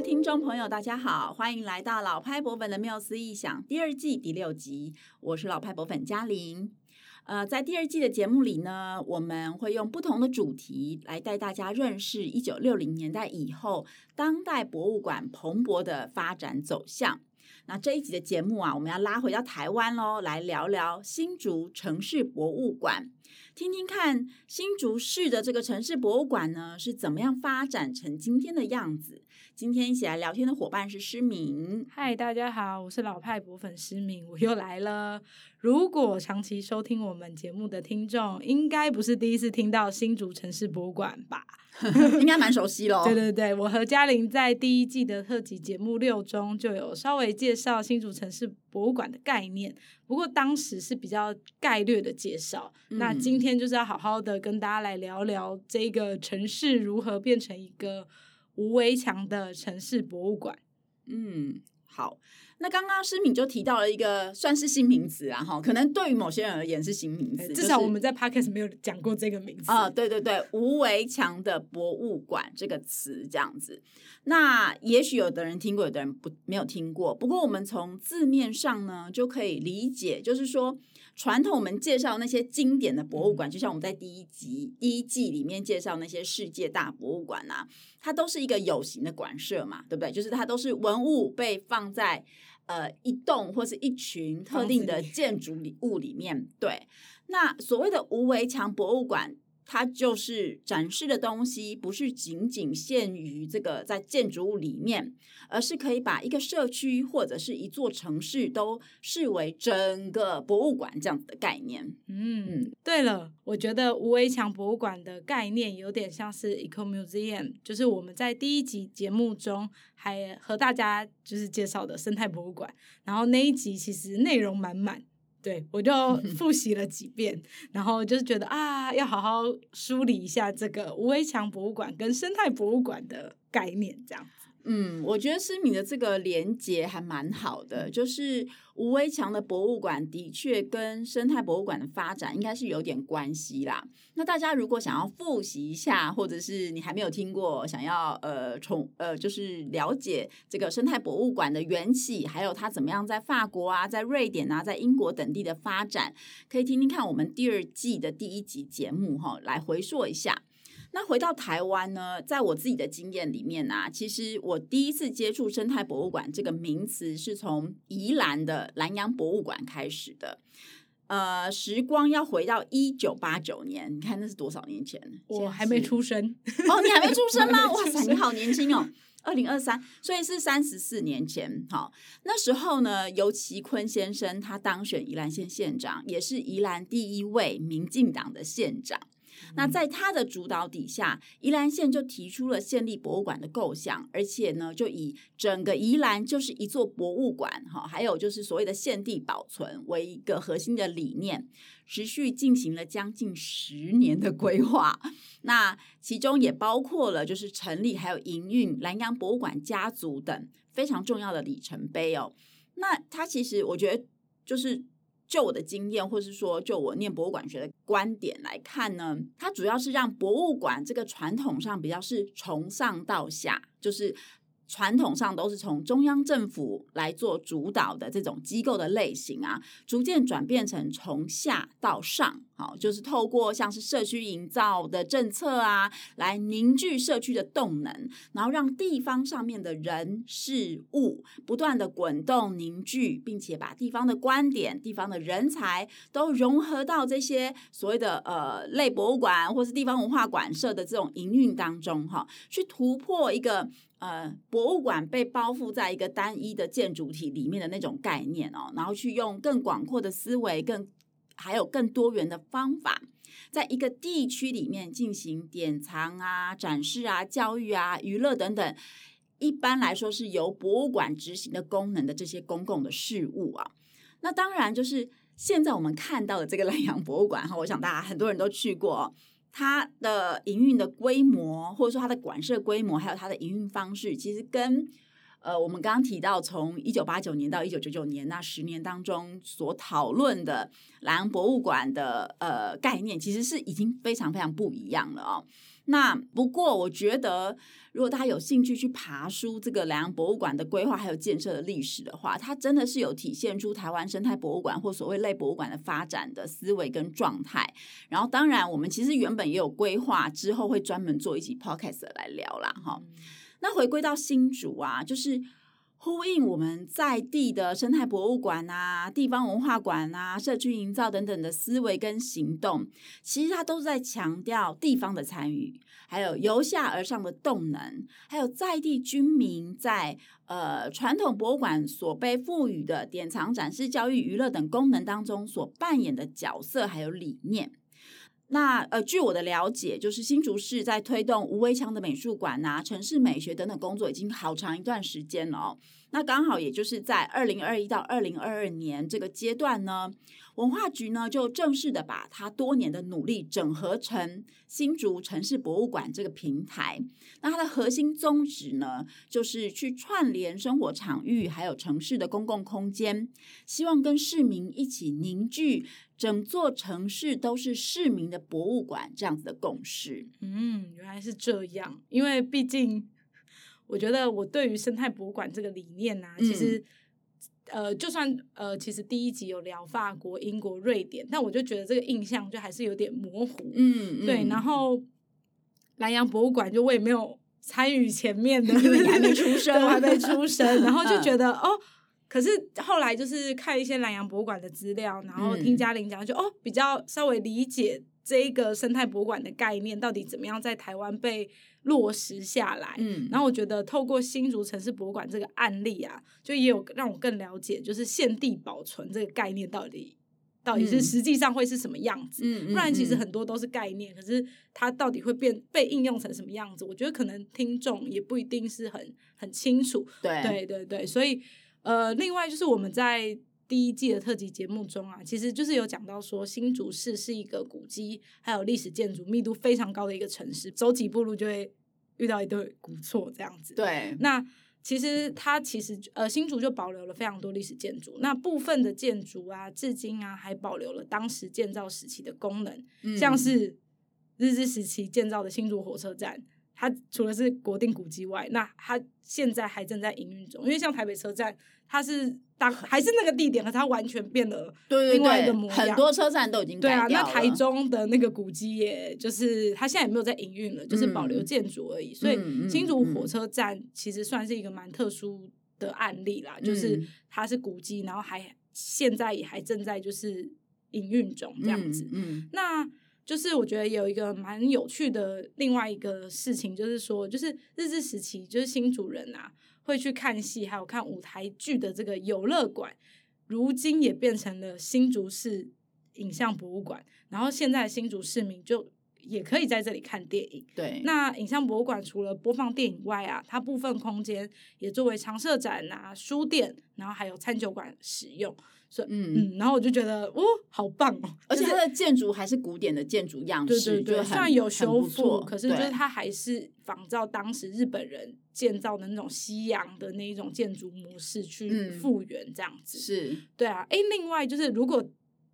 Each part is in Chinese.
听众朋友，大家好，欢迎来到老派博粉的缪斯异想第二季第六集，我是老派博粉嘉玲。呃，在第二季的节目里呢，我们会用不同的主题来带大家认识一九六零年代以后当代博物馆蓬勃的发展走向。那这一集的节目啊，我们要拉回到台湾喽，来聊聊新竹城市博物馆。听听看新竹市的这个城市博物馆呢，是怎么样发展成今天的样子？今天一起来聊天的伙伴是诗敏。嗨，大家好，我是老派博粉诗敏，我又来了。如果长期收听我们节目的听众，应该不是第一次听到新竹城市博物馆吧？应该蛮熟悉喽。对对对，我和嘉玲在第一季的特辑节目六中就有稍微介绍新竹城市博物馆的概念，不过当时是比较概略的介绍。嗯、那今天就是要好好的跟大家来聊聊这个城市如何变成一个无围墙的城市博物馆。嗯，好。那刚刚诗敏就提到了一个算是新名词啊，哈，可能对于某些人而言是新名词，至少我们在 Podcast 没有讲过这个名词啊。对对对，无围墙的博物馆这个词这样子。那也许有的人听过，有的人不没有听过。不过我们从字面上呢就可以理解，就是说传统我们介绍那些经典的博物馆，就像我们在第一集第一季里面介绍那些世界大博物馆啊，它都是一个有形的馆舍嘛，对不对？就是它都是文物被放在。呃，一栋或是一群特定的建筑里物里面，对，那所谓的无围墙博物馆。它就是展示的东西，不是仅仅限于这个在建筑物里面，而是可以把一个社区或者是一座城市都视为整个博物馆这样子的概念。嗯，嗯对了，我觉得无围墙博物馆的概念有点像是 Eco Museum，就是我们在第一集节目中还和大家就是介绍的生态博物馆，然后那一集其实内容满满。对，我就复习了几遍，然后就是觉得啊，要好好梳理一下这个无围墙博物馆跟生态博物馆的概念，这样。嗯，我觉得诗敏的这个连接还蛮好的，就是吴威强的博物馆的确跟生态博物馆的发展应该是有点关系啦。那大家如果想要复习一下，或者是你还没有听过，想要呃从呃就是了解这个生态博物馆的缘起，还有它怎么样在法国啊、在瑞典啊、在英国等地的发展，可以听听看我们第二季的第一集节目哈，来回溯一下。那回到台湾呢，在我自己的经验里面啊，其实我第一次接触生态博物馆这个名词是从宜兰的兰阳博物馆开始的。呃，时光要回到一九八九年，你看那是多少年前？我还没出生哦，你还没出生吗？哇塞，你好年轻哦，二零二三，所以是三十四年前。好，那时候呢，尤其坤先生他当选宜兰县县长，也是宜兰第一位民进党的县长。那在他的主导底下，宜兰县就提出了县立博物馆的构想，而且呢，就以整个宜兰就是一座博物馆，哈，还有就是所谓的现地保存为一个核心的理念，持续进行了将近十年的规划。那其中也包括了就是成立还有营运兰阳博物馆家族等非常重要的里程碑哦。那他其实我觉得就是。就我的经验，或是说就我念博物馆学的观点来看呢，它主要是让博物馆这个传统上比较是从上到下，就是。传统上都是从中央政府来做主导的这种机构的类型啊，逐渐转变成从下到上，好，就是透过像是社区营造的政策啊，来凝聚社区的动能，然后让地方上面的人事物不断的滚动凝聚，并且把地方的观点、地方的人才都融合到这些所谓的呃类博物馆或是地方文化馆社的这种营运当中，哈，去突破一个。呃，博物馆被包覆在一个单一的建筑体里面的那种概念哦，然后去用更广阔的思维，更还有更多元的方法，在一个地区里面进行典藏啊、展示啊、教育啊、娱乐等等，一般来说是由博物馆执行的功能的这些公共的事务啊。那当然就是现在我们看到的这个兰阳博物馆哈，我想大家很多人都去过。它的营运的规模，或者说它的馆舍规模，还有它的营运方式，其实跟呃，我们刚刚提到从一九八九年到一九九九年那十年当中所讨论的兰阳博物馆的呃概念，其实是已经非常非常不一样了哦。那不过，我觉得如果大家有兴趣去爬书这个兰阳博物馆的规划还有建设的历史的话，它真的是有体现出台湾生态博物馆或所谓类博物馆的发展的思维跟状态。然后，当然我们其实原本也有规划之后会专门做一集 podcast 来聊啦。哈。那回归到新竹啊，就是。呼应我们在地的生态博物馆啊、地方文化馆啊、社区营造等等的思维跟行动，其实它都是在强调地方的参与，还有由下而上的动能，还有在地居民在呃传统博物馆所被赋予的典藏、展示、教育、娱乐等功能当中所扮演的角色，还有理念。那呃，据我的了解，就是新竹市在推动无围墙的美术馆呐、城市美学等等工作，已经好长一段时间了哦。那刚好也就是在二零二一到二零二二年这个阶段呢，文化局呢就正式的把它多年的努力整合成新竹城市博物馆这个平台。那它的核心宗旨呢，就是去串联生活场域还有城市的公共空间，希望跟市民一起凝聚。整座城市都是市民的博物馆，这样子的共识。嗯，原来是这样。因为毕竟，我觉得我对于生态博物馆这个理念啊，其实，嗯、呃，就算呃，其实第一集有聊法国、英国、瑞典，但我就觉得这个印象就还是有点模糊。嗯，对。然后，南洋博物馆就我也没有参与前面的，因为你还没出生，我还没出生，然后就觉得哦。可是后来就是看一些南洋博物馆的资料，然后听嘉玲讲，就、嗯、哦比较稍微理解这一个生态博物馆的概念到底怎么样在台湾被落实下来。嗯，然后我觉得透过新竹城市博物馆这个案例啊，就也有让我更了解，就是现地保存这个概念到底到底是实际上会是什么样子。嗯，不然其实很多都是概念，可是它到底会变被应用成什么样子，我觉得可能听众也不一定是很很清楚。对对对对，所以。呃，另外就是我们在第一季的特辑节目中啊，其实就是有讲到说，新竹市是一个古迹还有历史建筑密度非常高的一个城市，走几步路就会遇到一堆古厝这样子。对，那其实它其实呃新竹就保留了非常多历史建筑，那部分的建筑啊，至今啊还保留了当时建造时期的功能，嗯、像是日治时期建造的新竹火车站。它除了是国定古迹外，那它现在还正在营运中。因为像台北车站，它是当还是那个地点，可是它完全变了另外一个模样。很多车站都已经对啊。那台中的那个古迹，也就是它现在也没有在营运了，就是保留建筑而已。嗯、所以新竹火车站其实算是一个蛮特殊的案例啦，嗯、就是它是古迹，然后还现在也还正在就是营运中这样子。嗯，嗯那。就是我觉得有一个蛮有趣的另外一个事情，就是说，就是日治时期，就是新主人啊会去看戏，还有看舞台剧的这个游乐馆，如今也变成了新竹市影像博物馆。然后现在新竹市民就也可以在这里看电影。对，那影像博物馆除了播放电影外啊，它部分空间也作为常设展啊、书店，然后还有餐酒馆使用。所以嗯嗯，然后我就觉得哦，好棒哦！而且它的建筑还是古典的建筑样式，对对对，虽然有修复，可是就是它还是仿照当时日本人建造的那种西洋的那一种建筑模式去复原这样子。嗯、是，对啊。哎，另外就是，如果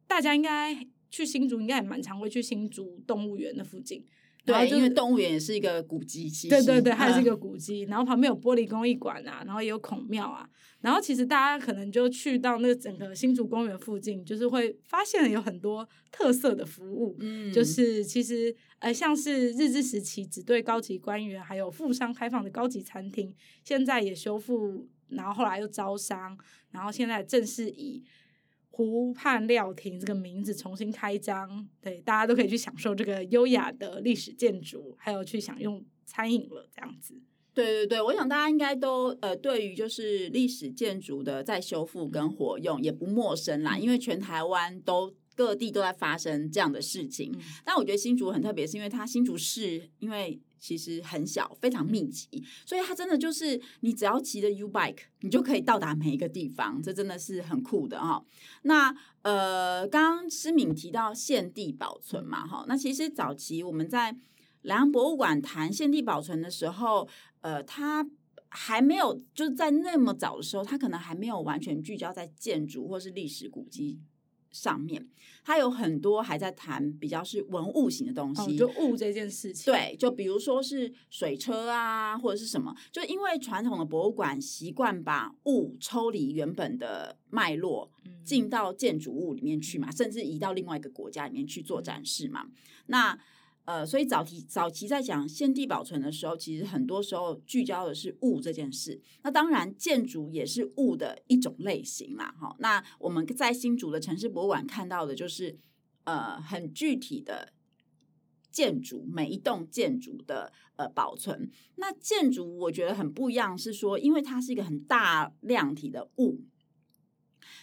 大家应该去新竹，应该也蛮常会去新竹动物园的附近。对，因为动物园也是一个古迹，对对对，它也是一个古迹。然后旁边有玻璃工艺馆啊，然后也有孔庙啊。然后其实大家可能就去到那个整个新竹公园附近，就是会发现有很多特色的服务。嗯，就是其实呃，像是日治时期只对高级官员还有富商开放的高级餐厅，现在也修复，然后后来又招商，然后现在正式以。湖畔料亭这个名字重新开张，对，大家都可以去享受这个优雅的历史建筑，还有去享用餐饮了，这样子。对对对，我想大家应该都呃，对于就是历史建筑的再修复跟活用也不陌生啦，因为全台湾都各地都在发生这样的事情。嗯、但我觉得新竹很特别，是因为它新竹市因为。其实很小，非常密集，所以它真的就是你只要骑着 U bike，你就可以到达每一个地方，这真的是很酷的哈。那呃，刚刚诗敏提到现地保存嘛，哈，那其实早期我们在兰阳博物馆谈现地保存的时候，呃，它还没有就是在那么早的时候，他可能还没有完全聚焦在建筑或是历史古迹上面，它有很多还在谈比较是文物型的东西，哦、就物这件事情。对，就比如说是水车啊，或者是什么，就因为传统的博物馆习惯把物抽离原本的脉络，进到建筑物里面去嘛，甚至移到另外一个国家里面去做展示嘛，那。呃，所以早期早期在讲现地保存的时候，其实很多时候聚焦的是物这件事。那当然，建筑也是物的一种类型嘛。哈，那我们在新竹的城市博物馆看到的就是呃很具体的建筑，每一栋建筑的呃保存。那建筑我觉得很不一样，是说因为它是一个很大量体的物。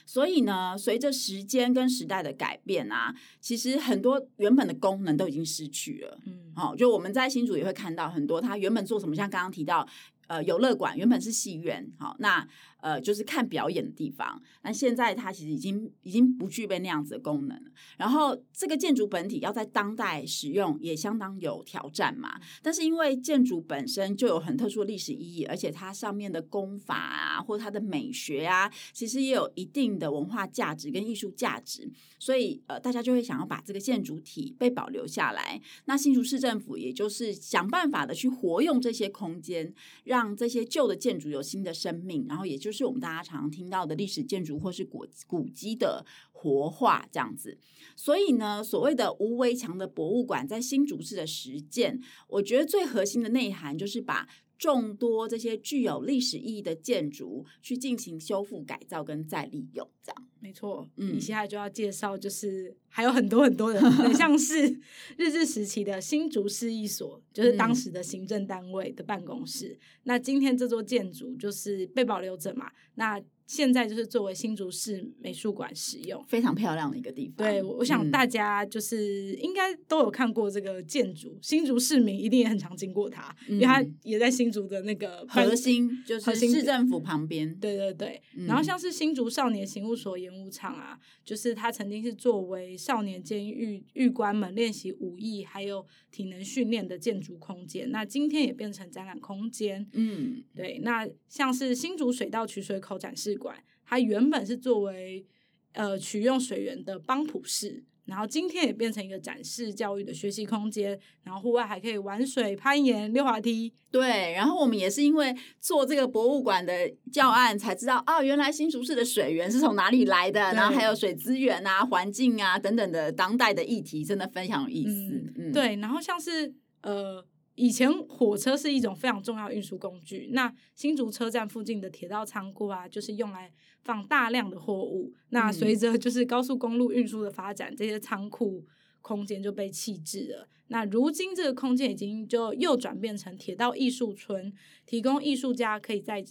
所以呢，随着时间跟时代的改变啊，其实很多原本的功能都已经失去了。嗯，好，就我们在新竹也会看到很多，它原本做什么，像刚刚提到，呃，游乐馆原本是戏院，好，那。呃，就是看表演的地方，那现在它其实已经已经不具备那样子的功能了。然后这个建筑本体要在当代使用，也相当有挑战嘛。但是因为建筑本身就有很特殊的历史意义，而且它上面的功法啊，或它的美学啊，其实也有一定的文化价值跟艺术价值，所以呃，大家就会想要把这个建筑体被保留下来。那新竹市政府也就是想办法的去活用这些空间，让这些旧的建筑有新的生命，然后也就是是我们大家常听到的历史建筑或是古古迹的活化这样子，所以呢，所谓的无围墙的博物馆在新竹市的实践，我觉得最核心的内涵就是把众多这些具有历史意义的建筑去进行修复改造跟再利用，这样没错。嗯，你现在就要介绍，就是还有很多很多的，像是 日治时期的新竹市一所，就是当时的行政单位的办公室。嗯、那今天这座建筑就是被保留着嘛？那现在就是作为新竹市美术馆使用，非常漂亮的一个地方。对，我想大家就是应该都有看过这个建筑，嗯、新竹市民一定也很常经过它，嗯、因为它也在新竹的那个核心，就是市政府旁边。对对对，嗯、然后像是新竹少年刑务所演武场啊，就是它曾经是作为少年监狱狱官们练习武艺还有体能训练的建筑空间，那今天也变成展览空间。嗯，对，那像是新竹水道取水口展示馆，它原本是作为呃取用水源的帮普市，然后今天也变成一个展示教育的学习空间，然后户外还可以玩水、攀岩、溜滑梯。对，然后我们也是因为做这个博物馆的教案，才知道啊，原来新竹市的水源是从哪里来的，然后还有水资源啊、环境啊等等的当代的议题，真的非常有意思。嗯，嗯对，然后像是呃。以前火车是一种非常重要运输工具，那新竹车站附近的铁道仓库啊，就是用来放大量的货物。那随着就是高速公路运输的发展，这些仓库空间就被弃置了。那如今这个空间已经就又转变成铁道艺术村，提供艺术家可以在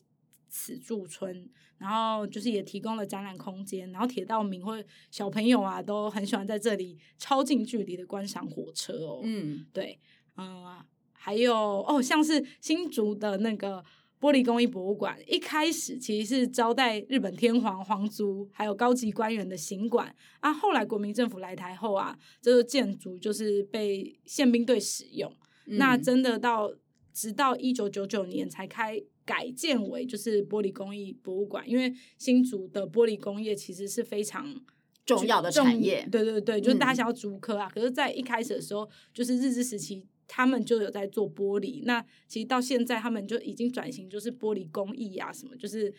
此驻村，然后就是也提供了展览空间，然后铁道迷或小朋友啊都很喜欢在这里超近距离的观赏火车哦。嗯，对，嗯、呃。还有哦，像是新竹的那个玻璃工艺博物馆，一开始其实是招待日本天皇、皇族还有高级官员的行馆啊。后来国民政府来台后啊，这个建筑就是被宪兵队使用。嗯、那真的到直到一九九九年才开改建为就是玻璃工艺博物馆，因为新竹的玻璃工业其实是非常重要的产业。对对对，就是大家想要竹科啊。嗯、可是，在一开始的时候，就是日治时期。他们就有在做玻璃，那其实到现在他们就已经转型，就是玻璃工艺啊，什么就是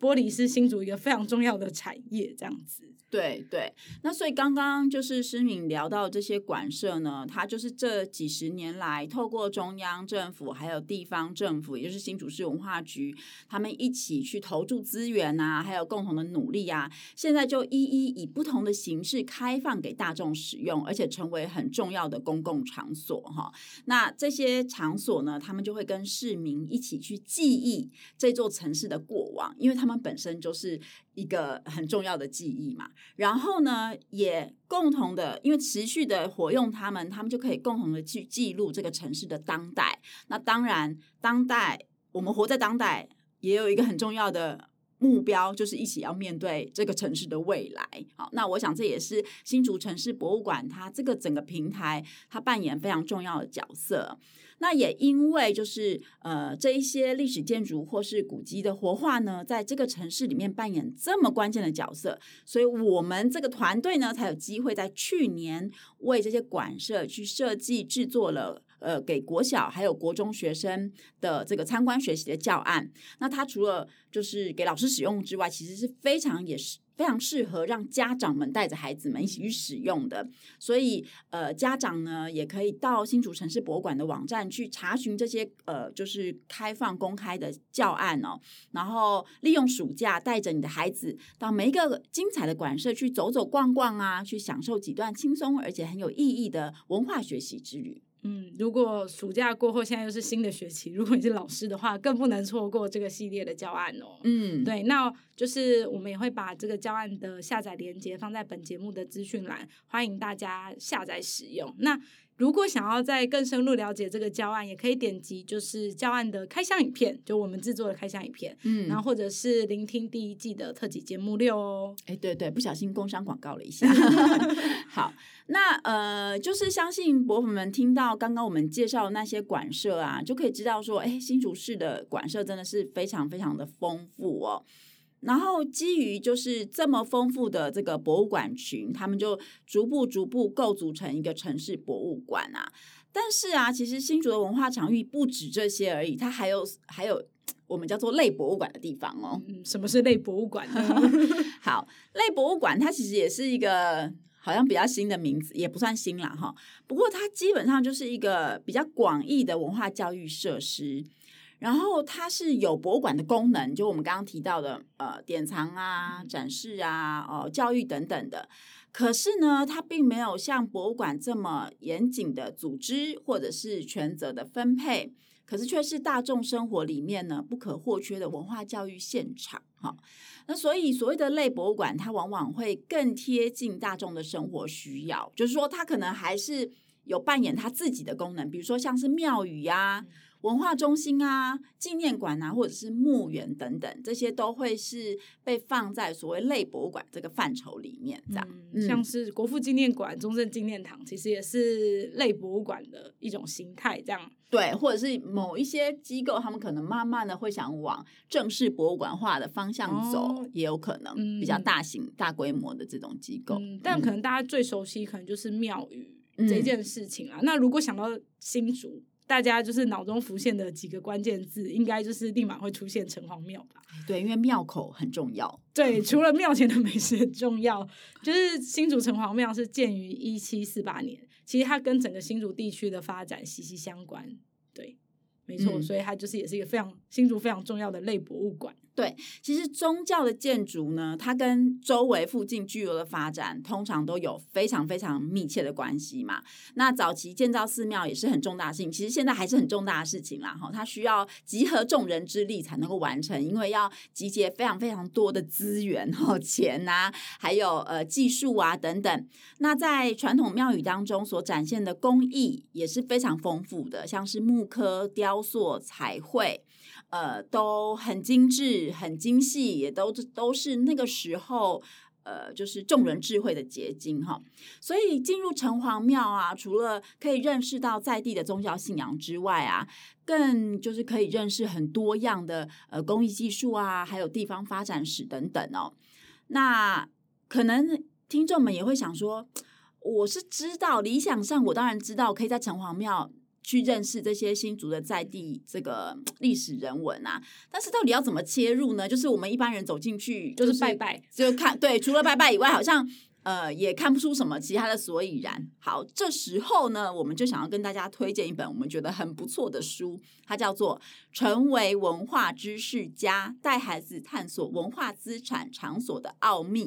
玻璃是新竹一个非常重要的产业，这样子。对对，那所以刚刚就是诗敏聊到这些馆舍呢，它就是这几十年来透过中央政府还有地方政府，也就是新竹市文化局，他们一起去投注资源啊，还有共同的努力啊，现在就一一以不同的形式开放给大众使用，而且成为很重要的公共场所哈。那这些场所呢，他们就会跟市民一起去记忆这座城市的过往，因为他他们本身就是。一个很重要的记忆嘛，然后呢，也共同的，因为持续的活用他们，他们就可以共同的去记录这个城市的当代。那当然，当代我们活在当代，也有一个很重要的目标就是一起要面对这个城市的未来。好，那我想这也是新竹城市博物馆它这个整个平台它扮演非常重要的角色。那也因为就是呃这一些历史建筑或是古迹的活化呢，在这个城市里面扮演这么关键的角色，所以我们这个团队呢才有机会在去年为这些馆舍去设计制作了。呃，给国小还有国中学生的这个参观学习的教案，那它除了就是给老师使用之外，其实是非常也是非常适合让家长们带着孩子们一起去使用的。所以，呃，家长呢也可以到新竹城市博物馆的网站去查询这些呃，就是开放公开的教案哦。然后利用暑假带着你的孩子到每一个精彩的馆舍去走走逛逛啊，去享受几段轻松而且很有意义的文化学习之旅。嗯，如果暑假过后，现在又是新的学期，如果你是老师的话，更不能错过这个系列的教案哦。嗯，对，那就是我们也会把这个教案的下载链接放在本节目的资讯栏，欢迎大家下载使用。那如果想要再更深入了解这个教案，也可以点击就是教案的开箱影片，就我们制作的开箱影片，嗯，然后或者是聆听第一季的特辑节目六哦。哎，对对，不小心工商广告了一下。好，那呃，就是相信博粉们听到刚刚我们介绍的那些馆舍啊，就可以知道说，哎，新竹市的馆舍真的是非常非常的丰富哦。然后基于就是这么丰富的这个博物馆群，他们就逐步逐步构组成一个城市博物馆啊。但是啊，其实新竹的文化场域不止这些而已，它还有还有我们叫做类博物馆的地方哦。嗯，什么是类博物馆呢？好，类博物馆它其实也是一个好像比较新的名字，也不算新啦哈。不过它基本上就是一个比较广义的文化教育设施。然后它是有博物馆的功能，就我们刚刚提到的，呃，典藏啊、展示啊、哦、教育等等的。可是呢，它并没有像博物馆这么严谨的组织或者是权责的分配，可是却是大众生活里面呢不可或缺的文化教育现场。哈、那所以所谓的类博物馆，它往往会更贴近大众的生活需要，就是说它可能还是有扮演它自己的功能，比如说像是庙宇呀、啊。文化中心啊、纪念馆啊，或者是墓园等等，这些都会是被放在所谓类博物馆这个范畴里面。这样，嗯、像是国父纪念馆、中正纪念堂，其实也是类博物馆的一种形态。这样，对，或者是某一些机构，他们可能慢慢的会想往正式博物馆化的方向走，哦、也有可能比较大型、嗯、大规模的这种机构。嗯、但可能大家最熟悉，可能就是庙宇这件事情啊。嗯、那如果想到新竹。大家就是脑中浮现的几个关键字，应该就是立马会出现城隍庙吧？对，因为庙口很重要。对，除了庙前的美食很重要，就是新竹城隍庙是建于一七四八年，其实它跟整个新竹地区的发展息息相关。对，没错，嗯、所以它就是也是一个非常新竹非常重要的类博物馆。对，其实宗教的建筑呢，它跟周围附近聚落的发展通常都有非常非常密切的关系嘛。那早期建造寺庙也是很重大的事情，其实现在还是很重大的事情啦。哈，它需要集合众人之力才能够完成，因为要集结非常非常多的资源、哈钱啊，还有呃技术啊等等。那在传统庙宇当中所展现的工艺也是非常丰富的，像是木刻、雕塑、彩绘。呃，都很精致、很精细，也都都是那个时候，呃，就是众人智慧的结晶哈。所以进入城隍庙啊，除了可以认识到在地的宗教信仰之外啊，更就是可以认识很多样的呃工艺技术啊，还有地方发展史等等哦。那可能听众们也会想说，我是知道，理想上我当然知道，可以在城隍庙。去认识这些新竹的在地这个历史人文啊，但是到底要怎么切入呢？就是我们一般人走进去，就是拜拜，就看对，除了拜拜以外，好像。呃，也看不出什么其他的所以然。好，这时候呢，我们就想要跟大家推荐一本我们觉得很不错的书，它叫做《成为文化知识家：带孩子探索文化资产场所的奥秘》。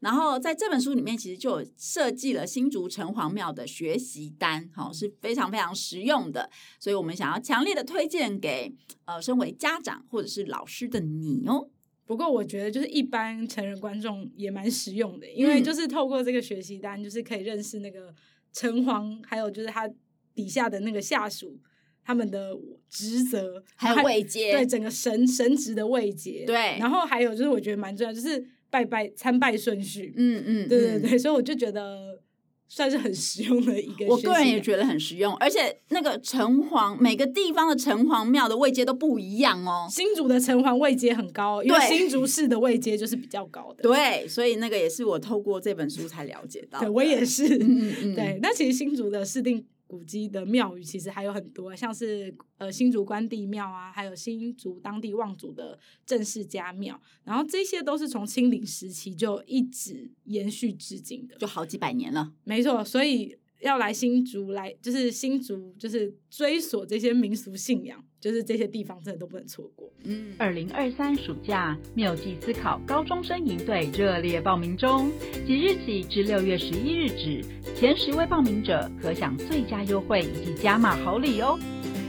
然后在这本书里面，其实就有设计了新竹城隍庙的学习单，好，是非常非常实用的。所以我们想要强烈的推荐给呃，身为家长或者是老师的你哦。不过我觉得就是一般成人观众也蛮实用的，因为就是透过这个学习单，就是可以认识那个城隍，还有就是他底下的那个下属他们的职责，还有位阶，对整个神神职的位阶，对。然后还有就是我觉得蛮重要，就是拜拜参拜顺序，嗯嗯，对对对，所以我就觉得。算是很实用的一个，我个人也觉得很实用，而且那个城隍每个地方的城隍庙的位阶都不一样哦。新竹的城隍位阶很高，因为新竹市的位阶就是比较高的。对，所以那个也是我透过这本书才了解到。对，我也是。嗯嗯。对，那其实新竹的市定。古迹的庙宇其实还有很多，像是呃新竹关帝庙啊，还有新竹当地望族的郑氏家庙，然后这些都是从清领时期就一直延续至今的，就好几百年了。没错，所以。要来新竹来，就是新竹，就是追索这些民俗信仰，就是这些地方真的都不能错过。嗯，二零二三暑假妙计思考高中生营队热烈报名中，即日起至六月十一日止，前十位报名者可享最佳优惠以及加码好礼哦。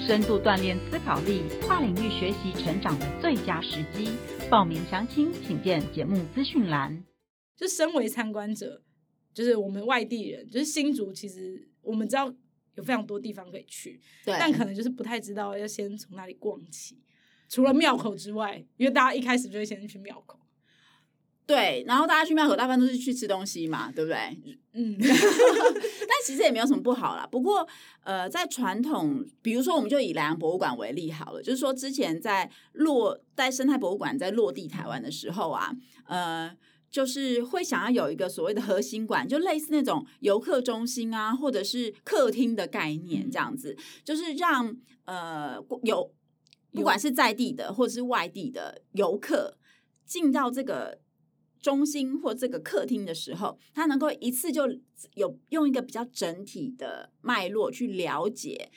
深度锻炼思考力，跨领域学习成长的最佳时机。报名详情请见节目资讯栏。就身为参观者。就是我们外地人，就是新竹，其实我们知道有非常多地方可以去，但可能就是不太知道要先从哪里逛起。除了庙口之外，因为大家一开始就会先去庙口，对，然后大家去庙口，大部分都是去吃东西嘛，对不对？嗯，但其实也没有什么不好啦。不过，呃，在传统，比如说，我们就以兰阳博物馆为例好了，就是说之前在落在生态博物馆在落地台湾的时候啊，呃。就是会想要有一个所谓的核心馆，就类似那种游客中心啊，或者是客厅的概念，这样子，就是让呃有不管是在地的或者是外地的游客进到这个中心或这个客厅的时候，他能够一次就有用一个比较整体的脉络去了解。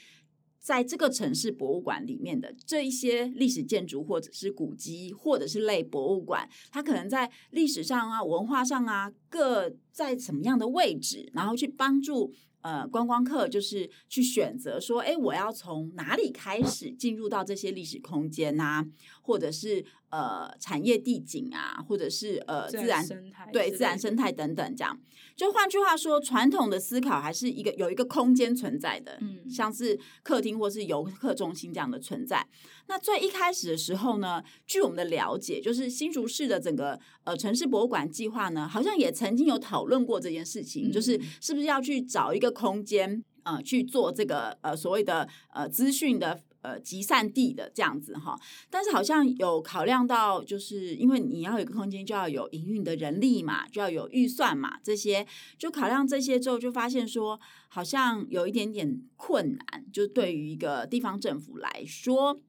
在这个城市博物馆里面的这一些历史建筑，或者是古迹，或者是类博物馆，它可能在历史上啊、文化上啊，各在什么样的位置，然后去帮助呃观光客，就是去选择说，哎，我要从哪里开始进入到这些历史空间呐、啊，或者是。呃，产业地景啊，或者是呃自然，自然生态，对自然生态等等，这样。就换句话说，传统的思考还是一个有一个空间存在的，嗯，像是客厅或是游客中心这样的存在。那最一开始的时候呢，据我们的了解，就是新竹市的整个呃城市博物馆计划呢，好像也曾经有讨论过这件事情，嗯，就是是不是要去找一个空间，呃，去做这个呃所谓的呃资讯的。呃，集散地的这样子哈，但是好像有考量到，就是因为你要有一个空间，就要有营运的人力嘛，就要有预算嘛，这些就考量这些之后，就发现说好像有一点点困难，就对于一个地方政府来说，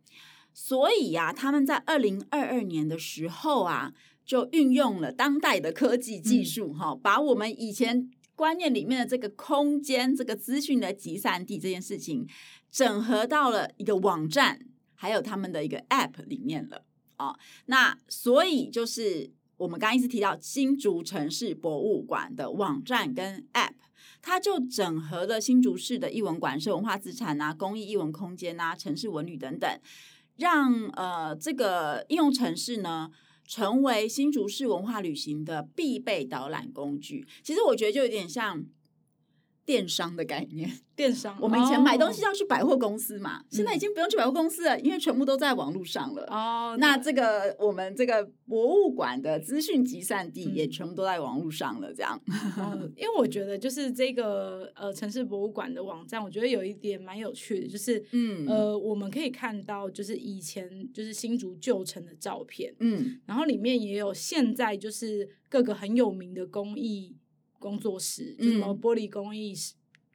所以呀、啊，他们在二零二二年的时候啊，就运用了当代的科技技术哈、嗯，把我们以前观念里面的这个空间、这个资讯的集散地这件事情。整合到了一个网站，还有他们的一个 App 里面了哦。那所以就是我们刚刚一直提到新竹城市博物馆的网站跟 App，它就整合了新竹市的艺文馆舍、文化资产啊、公益艺文空间啊、城市文旅等等，让呃这个应用城市呢成为新竹市文化旅行的必备导览工具。其实我觉得就有点像。电商的概念，电商。我们以前买东西要去百货公司嘛，哦、现在已经不用去百货公司了，因为全部都在网络上了。哦，那这个我们这个博物馆的资讯集散地也全部都在网络上了，这样、嗯。因为我觉得就是这个呃城市博物馆的网站，我觉得有一点蛮有趣的，就是嗯呃我们可以看到就是以前就是新竹旧城的照片，嗯，然后里面也有现在就是各个很有名的工艺。工作室，就什么玻璃工艺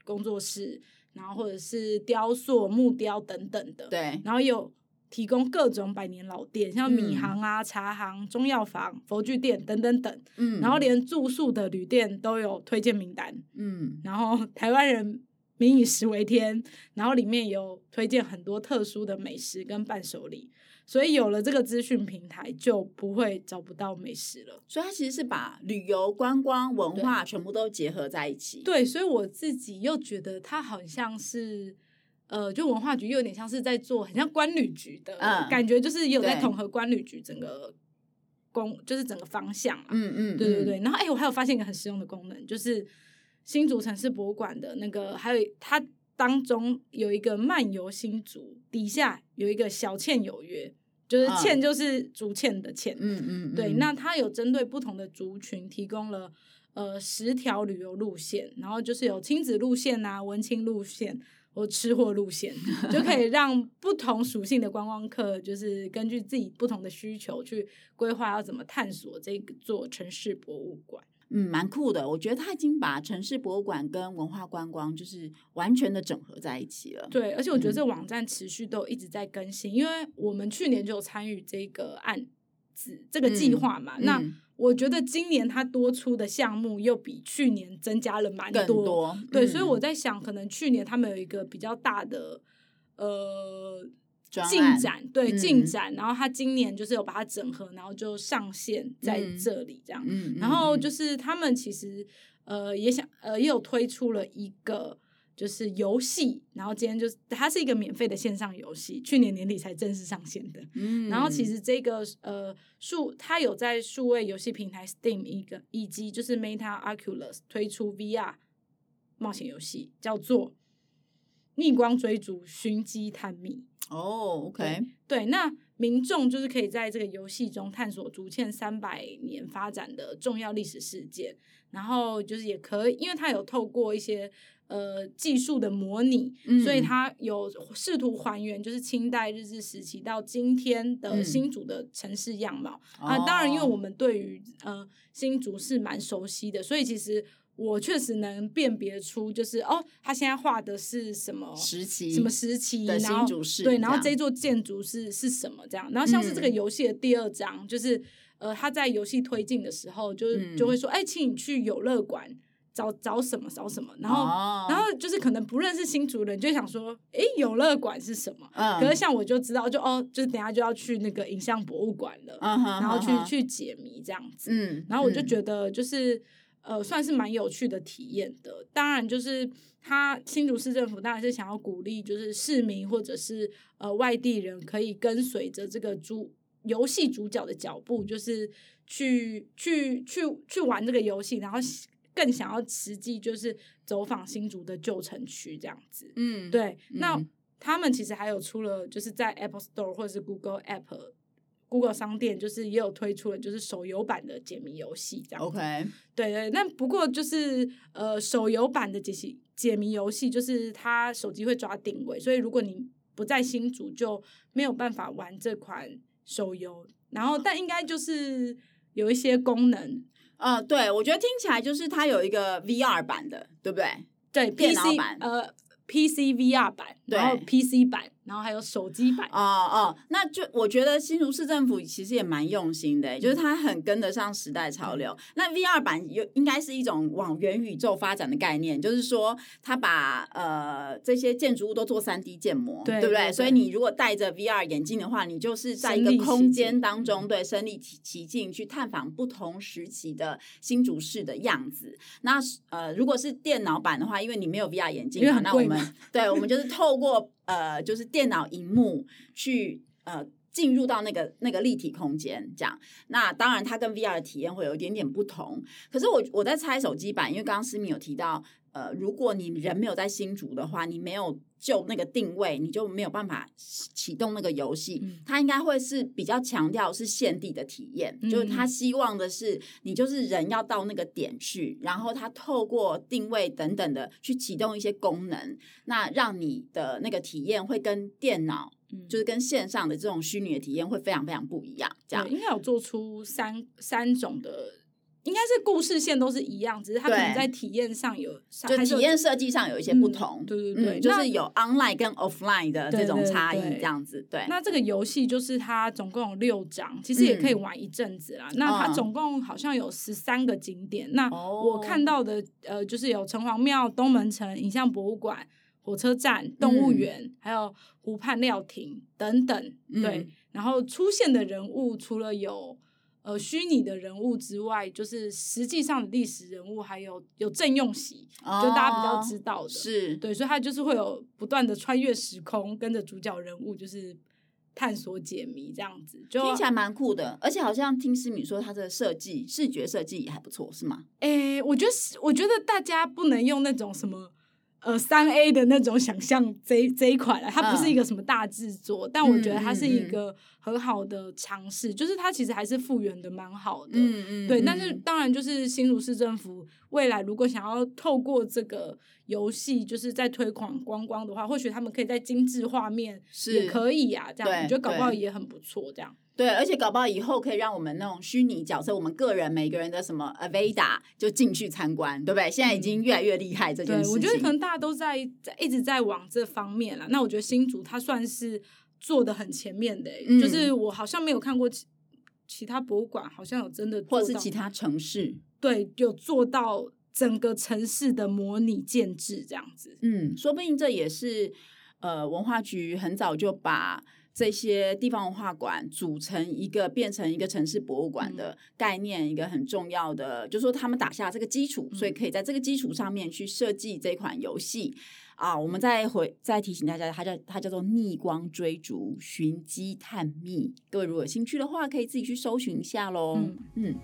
工作室，嗯，然后或者是雕塑、木雕等等的。对，然后有提供各种百年老店，像米行啊、嗯、茶行、中药房、佛具店等等等。嗯，然后连住宿的旅店都有推荐名单。嗯，然后 台湾人民以食为天，然后里面有推荐很多特殊的美食跟伴手礼。所以有了这个资讯平台，就不会找不到美食了。所以它其实是把旅游、观光、文化全部都结合在一起。对，所以我自己又觉得它好像是，呃，就文化局又有点像是在做，很像官旅局的、嗯、感觉，就是有在统合官旅局整个公，就是整个方向嘛。嗯嗯，对对对。然后，哎，我还有发现一个很实用的功能，就是新竹城市博物馆的那个，还有它当中有一个漫游新竹，底下有一个小倩有约，就是倩就是竹堑的倩，嗯嗯，对，那它有针对不同的族群提供了呃十条旅游路线，然后就是有亲子路线啊、文青路线或吃货路线，就可以让不同属性的观光客，就是根据自己不同的需求去规划要怎么探索这个座城市博物馆。嗯，蛮酷的。我觉得他已经把城市博物馆跟文化观光就是完全的整合在一起了。对，而且我觉得这个网站持续都一直在更新，嗯、因为我们去年就有参与这个案子这个计划嘛。嗯、那我觉得今年它多出的项目又比去年增加了蛮多。对，所以我在想，可能去年他们有一个比较大的呃。进展对进、嗯、展，然后他今年就是有把它整合，然后就上线在这里这样。嗯、然后就是他们其实呃也想呃也有推出了一个就是游戏，然后今天就是它是一个免费的线上游戏，去年年底才正式上线的。嗯、然后其实这个呃数它有在数位游戏平台 Steam 一个以及就是 Meta Oculus 推出 VR 冒险游戏，叫做逆光追逐寻机探秘。哦、oh，OK，对，对，那民众就是可以在这个游戏中探索竹堑三百年发展的重要历史事件，然后就是也可以，因为它有透过一些呃技术的模拟，嗯、所以它有试图还原就是清代日治时期到今天的新竹的城市样貌、嗯、啊。当然，因为我们对于呃新竹是蛮熟悉的，所以其实。我确实能辨别出，就是哦，他现在画的是什么时期，什么时期，的然后对，然后这座建筑是是什么这样，然后像是这个游戏的第二章，嗯、就是呃，他在游戏推进的时候，就是就会说，哎、嗯，请你去游乐馆找找什么找什么，然后、哦、然后就是可能不认识新竹人，就想说，哎，游乐馆是什么？嗯、可是像我就知道，就哦，就是等下就要去那个影像博物馆了，嗯、然后去、嗯、去解谜这样子，嗯，然后我就觉得就是。呃，算是蛮有趣的体验的。当然，就是他新竹市政府当然是想要鼓励，就是市民或者是呃外地人可以跟随着这个主游戏主角的脚步，就是去去去去玩这个游戏，然后更想要实际就是走访新竹的旧城区这样子。嗯，对。嗯、那他们其实还有出了，就是在 Apple Store 或者是 Google App。Google 商店就是也有推出了，就是手游版的解谜游戏这样。OK，对对，那不过就是呃，手游版的解析解谜游戏，就是它手机会抓定位，所以如果你不在新竹，就没有办法玩这款手游。然后，但应该就是有一些功能。呃，对，我觉得听起来就是它有一个 VR 版的，对不对？对，，PC 版呃，PC VR 版，然后 PC 版。然后还有手机版哦哦，那就我觉得新竹市政府其实也蛮用心的，就是它很跟得上时代潮流。那 VR 版有应该是一种往元宇宙发展的概念，就是说它把呃这些建筑物都做三 D 建模，对，对不对，所以你如果戴着 VR 眼镜的话，你就是在一个空间当中，对，身临其境去探访不同时期的新竹市的样子。那呃，如果是电脑版的话，因为你没有 VR 眼镜，那我们对，我们就是透过。呃，就是电脑荧幕去呃进入到那个那个立体空间，这样。那当然，它跟 VR 的体验会有一点点不同。可是我我在猜手机版，因为刚刚思敏有提到，呃，如果你人没有在新竹的话，你没有。就那个定位，你就没有办法启动那个游戏。嗯、它应该会是比较强调是现地的体验，嗯、就是他希望的是你就是人要到那个点去，然后他透过定位等等的去启动一些功能，那让你的那个体验会跟电脑，嗯、就是跟线上的这种虚拟的体验会非常非常不一样。这样应该有做出三三种的。应该是故事线都是一样，只是它可能在体验上有，就体验设计上有一些不同。嗯、对对对、嗯，就是有 online 跟 offline 的这种差异，这样子。对，那这个游戏就是它总共有六章，其实也可以玩一阵子啦。嗯、那它总共好像有十三个景点。嗯、那我看到的呃，就是有城隍庙、东门城、影像博物馆、火车站、动物园，嗯、还有湖畔料亭等等。对，嗯、然后出现的人物除了有。呃，虚拟的人物之外，就是实际上的历史人物，还有有郑用锡，哦、就大家比较知道的，是对，所以他就是会有不断的穿越时空，跟着主角人物就是探索解谜这样子，就听起来蛮酷的。而且好像听思敏说，他的设计视觉设计也还不错，是吗？诶，我觉得我觉得大家不能用那种什么。呃三 A 的那种想象这这一款了，它不是一个什么大制作，嗯、但我觉得它是一个很好的尝试，嗯、就是它其实还是复原的蛮好的，嗯嗯，对。但是当然，就是新竹市政府未来如果想要透过这个游戏，就是在推广观光的话，或许他们可以在精致画面也可以啊，这样我觉得搞不好也很不错，这样。对，而且搞不好以后可以让我们那种虚拟角色，我们个人每个人的什么 Aveda 就进去参观，对不对？现在已经越来越厉害这件事情。对，我觉得可能大家都在在一直在往这方面了。那我觉得新竹它算是做的很前面的，嗯、就是我好像没有看过其其他博物馆好像有真的或者是其他城市对有做到整个城市的模拟建制这样子。嗯，说不定这也是呃文化局很早就把。这些地方文化馆组成一个变成一个城市博物馆的概念，一个很重要的，就是说他们打下这个基础，所以可以在这个基础上面去设计这款游戏啊。我们再回再提醒大家，它叫它叫做逆光追逐寻机探秘。各位如果有兴趣的话，可以自己去搜寻一下喽。嗯。嗯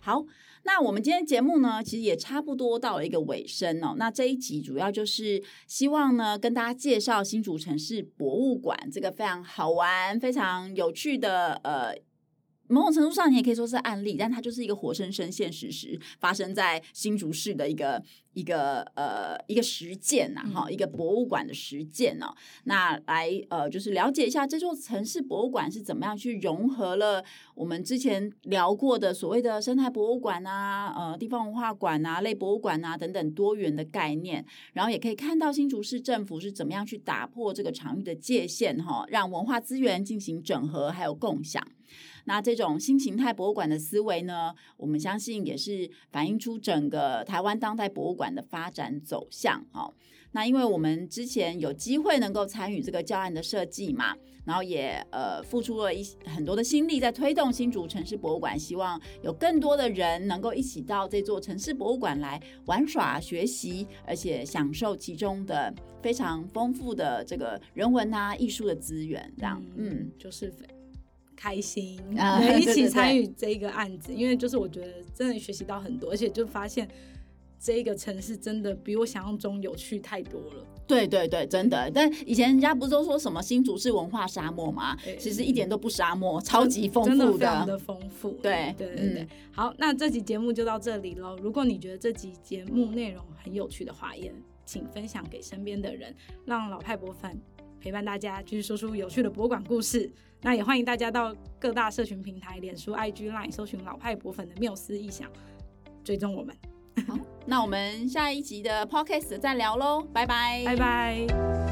好，那我们今天节目呢，其实也差不多到了一个尾声哦。那这一集主要就是希望呢，跟大家介绍新竹城市博物馆这个非常好玩、非常有趣的呃。某种程度上，你也可以说是案例，但它就是一个活生生、现实时发生在新竹市的一个一个呃一个实践呐，哈，一个博物馆的实践哦。那来呃，就是了解一下这座城市博物馆是怎么样去融合了我们之前聊过的所谓的生态博物馆啊、呃地方文化馆啊、类博物馆啊等等多元的概念，然后也可以看到新竹市政府是怎么样去打破这个场域的界限哈，让文化资源进行整合还有共享。那这种新形态博物馆的思维呢，我们相信也是反映出整个台湾当代博物馆的发展走向哦。那因为我们之前有机会能够参与这个教案的设计嘛，然后也呃付出了一很多的心力在推动新竹城市博物馆，希望有更多的人能够一起到这座城市博物馆来玩耍、学习，而且享受其中的非常丰富的这个人文啊、艺术的资源，这样嗯，嗯就是。开心，能一起参与这个案子，对对对，因为就是我觉得真的学习到很多，而且就发现这个城市真的比我想象中有趣太多了。对对对，真的。但以前人家不是都说什么新竹是文化沙漠吗？其实一点都不沙漠，超级丰富的，真的非常的丰富。对对对对。嗯、好，那这集节目就到这里喽。如果你觉得这集节目内容很有趣的话，也请分享给身边的人，让老派博粉陪伴大家继续说出有趣的博物馆故事。那也欢迎大家到各大社群平台，脸书、IG、Line 搜寻老派博粉的缪斯异想，追踪我们。好，那我们下一集的 Podcast 再聊喽，拜拜，拜拜。